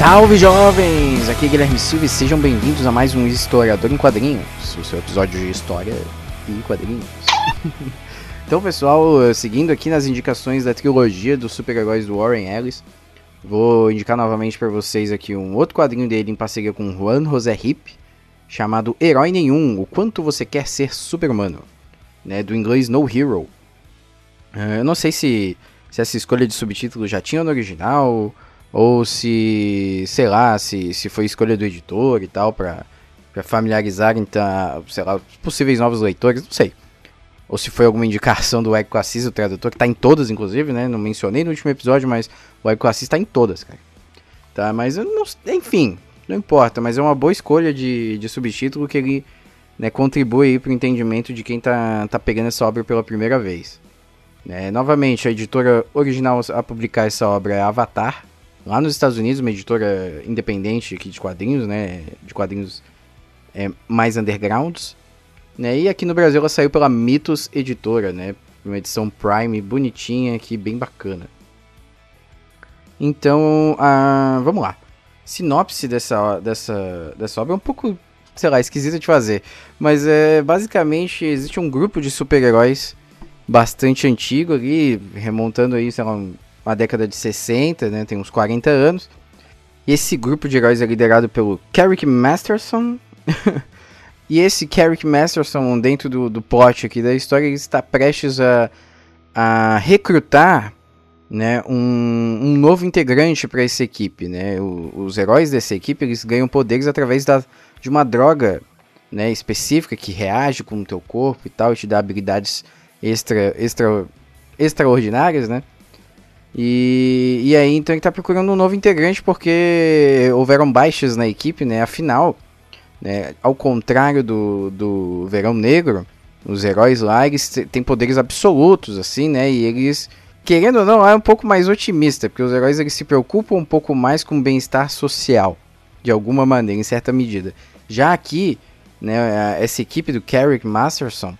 Salve jovens! Aqui é Guilherme Silva e sejam bem-vindos a mais um Historiador em Quadrinhos, o seu episódio de história e quadrinhos. então, pessoal, seguindo aqui nas indicações da trilogia dos super-heróis do Warren Ellis, vou indicar novamente para vocês aqui um outro quadrinho dele em parceria com Juan José Hip, chamado Herói Nenhum: O Quanto Você Quer Ser Super-Humano, né, do inglês No Hero. Eh, eu não sei se, se essa escolha de subtítulo já tinha no original ou se, sei lá, se, se foi escolha do editor e tal, pra familiarizar, então, sei lá, possíveis novos leitores, não sei. Ou se foi alguma indicação do Érico Assis, o tradutor, que tá em todas, inclusive, né? Não mencionei no último episódio, mas o Érico Assis tá em todas, cara. Tá, mas eu não, enfim, não importa, mas é uma boa escolha de, de subtítulo que ele né, contribui aí pro entendimento de quem tá, tá pegando essa obra pela primeira vez. Né, novamente, a editora original a publicar essa obra é Avatar, lá nos Estados Unidos, uma editora independente aqui de quadrinhos, né? De quadrinhos é, mais undergrounds. Né? E aqui no Brasil ela saiu pela Mitos Editora, né? Uma edição Prime bonitinha aqui, bem bacana. Então, ah, vamos lá. Sinopse dessa, dessa, dessa obra é um pouco, sei lá, esquisita de fazer. Mas é basicamente existe um grupo de super-heróis bastante antigo ali, remontando aí, sei lá, uma década de 60, né? Tem uns 40 anos. E esse grupo de heróis é liderado pelo Carrick Masterson. e esse Carrick Masterson, dentro do, do plot aqui da história, ele está prestes a, a recrutar né, um, um novo integrante para essa equipe. Né? O, os heróis dessa equipe eles ganham poderes através da, de uma droga né, específica que reage com o teu corpo e tal, e te dá habilidades extra, extra, extraordinárias, né? E, e aí, então ele tá procurando um novo integrante porque houveram baixas na equipe, né? Afinal, né, ao contrário do, do Verão Negro, os heróis lá, eles têm poderes absolutos, assim, né? E eles, querendo ou não, é um pouco mais otimista, porque os heróis eles se preocupam um pouco mais com o bem-estar social, de alguma maneira, em certa medida. Já aqui, né, essa equipe do Carrick Masterson,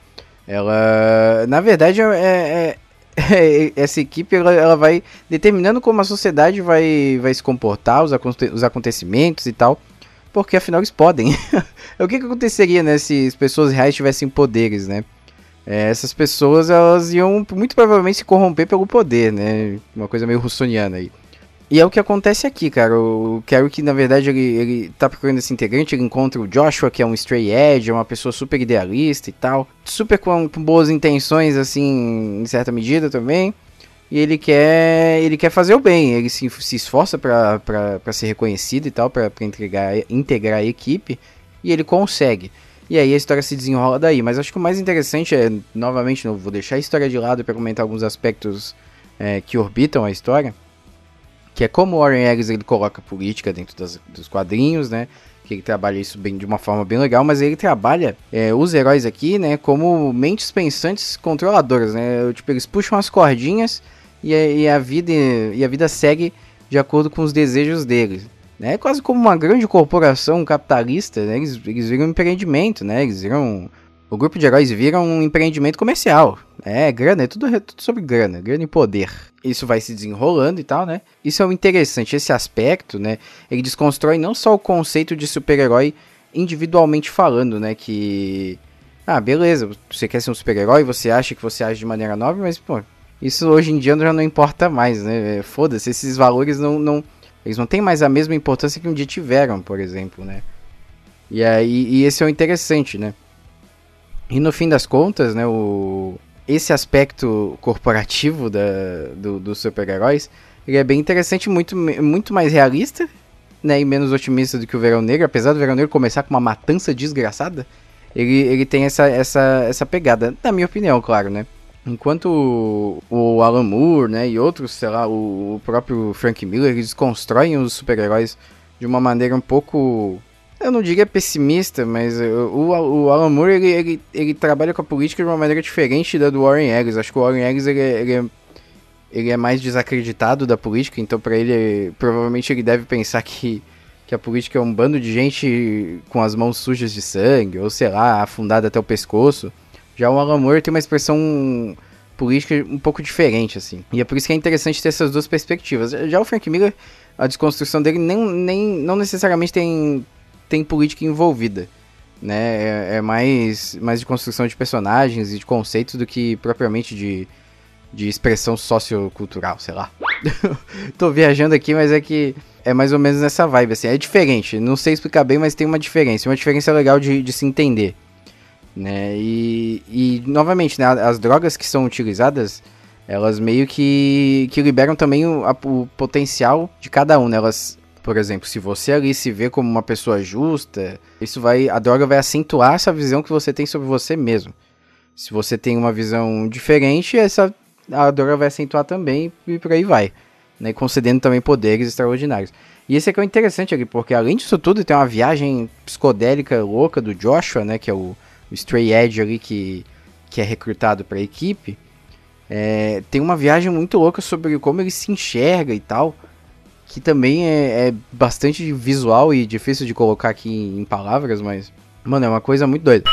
ela, na verdade, é, é essa equipe ela, ela, vai determinando como a sociedade vai, vai se comportar, os, os acontecimentos e tal, porque afinal eles podem. o que, que aconteceria né, se as pessoas reais tivessem poderes, né? É, essas pessoas elas iam muito provavelmente se corromper pelo poder, né? Uma coisa meio russoniana aí. E é o que acontece aqui, cara. O Carrick, na verdade, ele, ele tá procurando esse integrante, ele encontra o Joshua, que é um stray edge, é uma pessoa super idealista e tal. Super com, com boas intenções, assim, em certa medida também. E ele quer, ele quer fazer o bem, ele se, se esforça para ser reconhecido e tal, para integrar, integrar a equipe, e ele consegue. E aí a história se desenrola daí. Mas acho que o mais interessante é, novamente, não vou deixar a história de lado para comentar alguns aspectos é, que orbitam a história que é como o Warren Ellis ele coloca política dentro das, dos quadrinhos, né? Que ele trabalha isso bem de uma forma bem legal, mas ele trabalha é, os heróis aqui, né? Como mentes pensantes controladoras, né? Tipo, eles puxam as cordinhas e a, e a vida e a vida segue de acordo com os desejos deles. Né? É quase como uma grande corporação capitalista, né? eles, eles viram um empreendimento, né? Eles viram o grupo de heróis vira um empreendimento comercial. É, grana, é tudo, é tudo sobre grana, grana e poder. Isso vai se desenrolando e tal, né? Isso é o interessante, esse aspecto, né? Ele desconstrói não só o conceito de super-herói individualmente falando, né? Que. Ah, beleza, você quer ser um super-herói, você acha que você age de maneira nobre, mas, pô, isso hoje em dia já não importa mais, né? Foda-se, esses valores não, não. Eles não têm mais a mesma importância que um dia tiveram, por exemplo, né? E aí, e esse é o interessante, né? E no fim das contas, né, o, esse aspecto corporativo da, do, dos super-heróis, ele é bem interessante, muito, muito mais realista, né, e menos otimista do que o Verão Negro, apesar do Verão Negro começar com uma matança desgraçada, ele, ele tem essa, essa, essa pegada, na minha opinião, claro, né. Enquanto o Alan Moore, né, e outros, sei lá, o, próprio Frank Miller, eles constroem os super-heróis de uma maneira um pouco eu não diria pessimista, mas o, o Alan Moore ele, ele, ele, trabalha com a política de uma maneira diferente da do Warren Ellis. Acho que o Warren Ellis ele, ele, é, ele é mais desacreditado da política, então para ele provavelmente ele deve pensar que, que a política é um bando de gente com as mãos sujas de sangue, ou sei lá, afundada até o pescoço. Já o Alan Moore tem uma expressão política um pouco diferente, assim. E é por isso que é interessante ter essas duas perspectivas. Já o Frank Miller, a desconstrução dele nem, nem, não necessariamente tem, tem política envolvida. Né? É, é mais, mais de construção de personagens e de conceitos do que propriamente de, de expressão sociocultural, sei lá. Tô viajando aqui, mas é que é mais ou menos nessa vibe, assim. É diferente, não sei explicar bem, mas tem uma diferença. Uma diferença legal de, de se entender né? E, e novamente, né, as drogas que são utilizadas, elas meio que, que liberam também o, a, o potencial de cada um, né? Elas, por exemplo, se você ali se vê como uma pessoa justa, isso vai, a droga vai acentuar essa visão que você tem sobre você mesmo. Se você tem uma visão diferente, essa a droga vai acentuar também e por aí vai, né? Concedendo também poderes extraordinários. E esse aqui é o interessante aqui, porque além disso tudo, tem uma viagem psicodélica louca do Joshua, né? Que é o o Stray Edge ali que, que é recrutado para a equipe, é, tem uma viagem muito louca sobre como ele se enxerga e tal, que também é, é, bastante visual e difícil de colocar aqui em, em palavras, mas, mano, é uma coisa muito doida.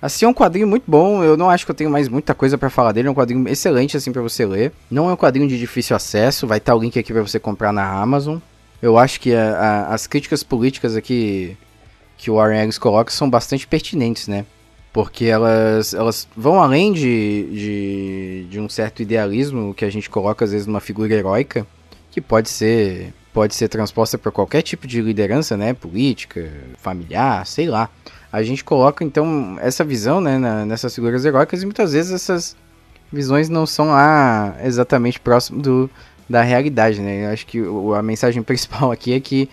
Assim, é um quadrinho muito bom, eu não acho que eu tenho mais muita coisa para falar dele, é um quadrinho excelente assim para você ler. Não é um quadrinho de difícil acesso, vai estar o link aqui para você comprar na Amazon. Eu acho que a, a, as críticas políticas aqui que o Warren Ellis coloca são bastante pertinentes, né? porque elas, elas vão além de, de, de, um certo idealismo que a gente coloca às vezes numa figura heróica, que pode ser pode ser transposta para qualquer tipo de liderança, né, política, familiar, sei lá. A gente coloca então essa visão, né, na, nessas figuras heróicas e muitas vezes essas visões não são lá exatamente próximo do, da realidade, né? Eu acho que a mensagem principal aqui é que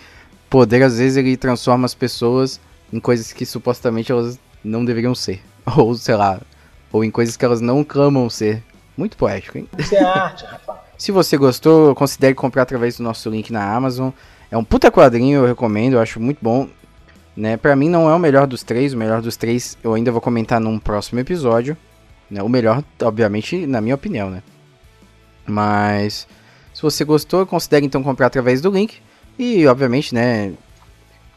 poder às vezes ele transforma as pessoas em coisas que supostamente elas não deveriam ser. Ou, sei lá, ou em coisas que elas não clamam ser. Muito poético, hein? Isso é arte, rapaz. Se você gostou, considere comprar através do nosso link na Amazon. É um puta quadrinho, eu recomendo, eu acho muito bom. Né? Pra mim não é o melhor dos três, o melhor dos três eu ainda vou comentar num próximo episódio. Né? O melhor, obviamente, na minha opinião, né? Mas se você gostou, considere então comprar através do link. E obviamente, né,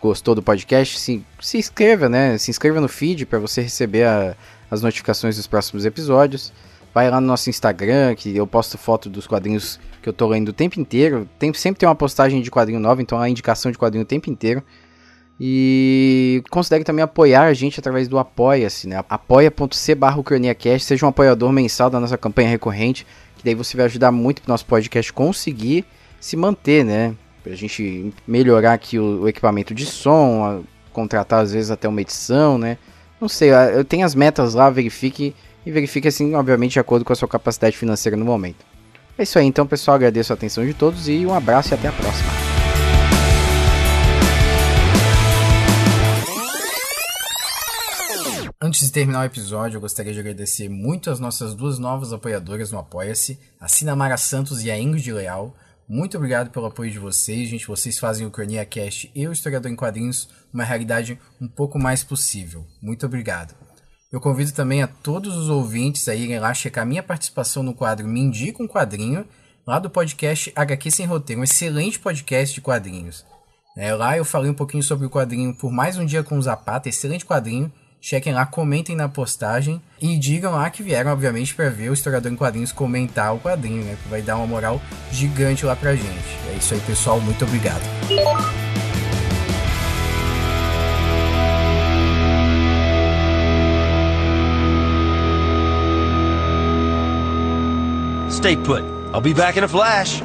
gostou do podcast, se, se inscreva, né? Se inscreva no feed para você receber a, as notificações dos próximos episódios. Vai lá no nosso Instagram, que eu posto foto dos quadrinhos que eu tô lendo o tempo inteiro. Tem, sempre tem uma postagem de quadrinho nova, então a indicação de quadrinho o tempo inteiro. E considere também apoiar a gente através do Apoia-se, né? apoia.c barra seja um apoiador mensal da nossa campanha recorrente, que daí você vai ajudar muito pro nosso podcast conseguir se manter, né? Pra gente melhorar aqui o, o equipamento de som, a, contratar às vezes até uma edição, né? Não sei, eu tenho as metas lá, verifique e verifique assim, obviamente, de acordo com a sua capacidade financeira no momento. É isso aí, então, pessoal. Agradeço a atenção de todos e um abraço e até a próxima. Antes de terminar o episódio, eu gostaria de agradecer muito as nossas duas novas apoiadoras no Apoia-se, a Sinamara Santos e a Ingrid Leal. Muito obrigado pelo apoio de vocês, gente. Vocês fazem o Cronia Cast e o Historiador em Quadrinhos uma realidade um pouco mais possível. Muito obrigado. Eu convido também a todos os ouvintes a irem lá checar minha participação no quadro Me Indica um Quadrinho, lá do podcast HQ Sem Roteiro, um excelente podcast de quadrinhos. É, lá eu falei um pouquinho sobre o quadrinho Por Mais Um Dia com o Zapata, excelente quadrinho Chequem lá, comentem na postagem e digam lá que vieram, obviamente, para ver o historiador em quadrinhos comentar o quadrinho, né? Que vai dar uma moral gigante lá pra gente. É isso aí, pessoal. Muito obrigado. Stay put. I'll be back in a flash.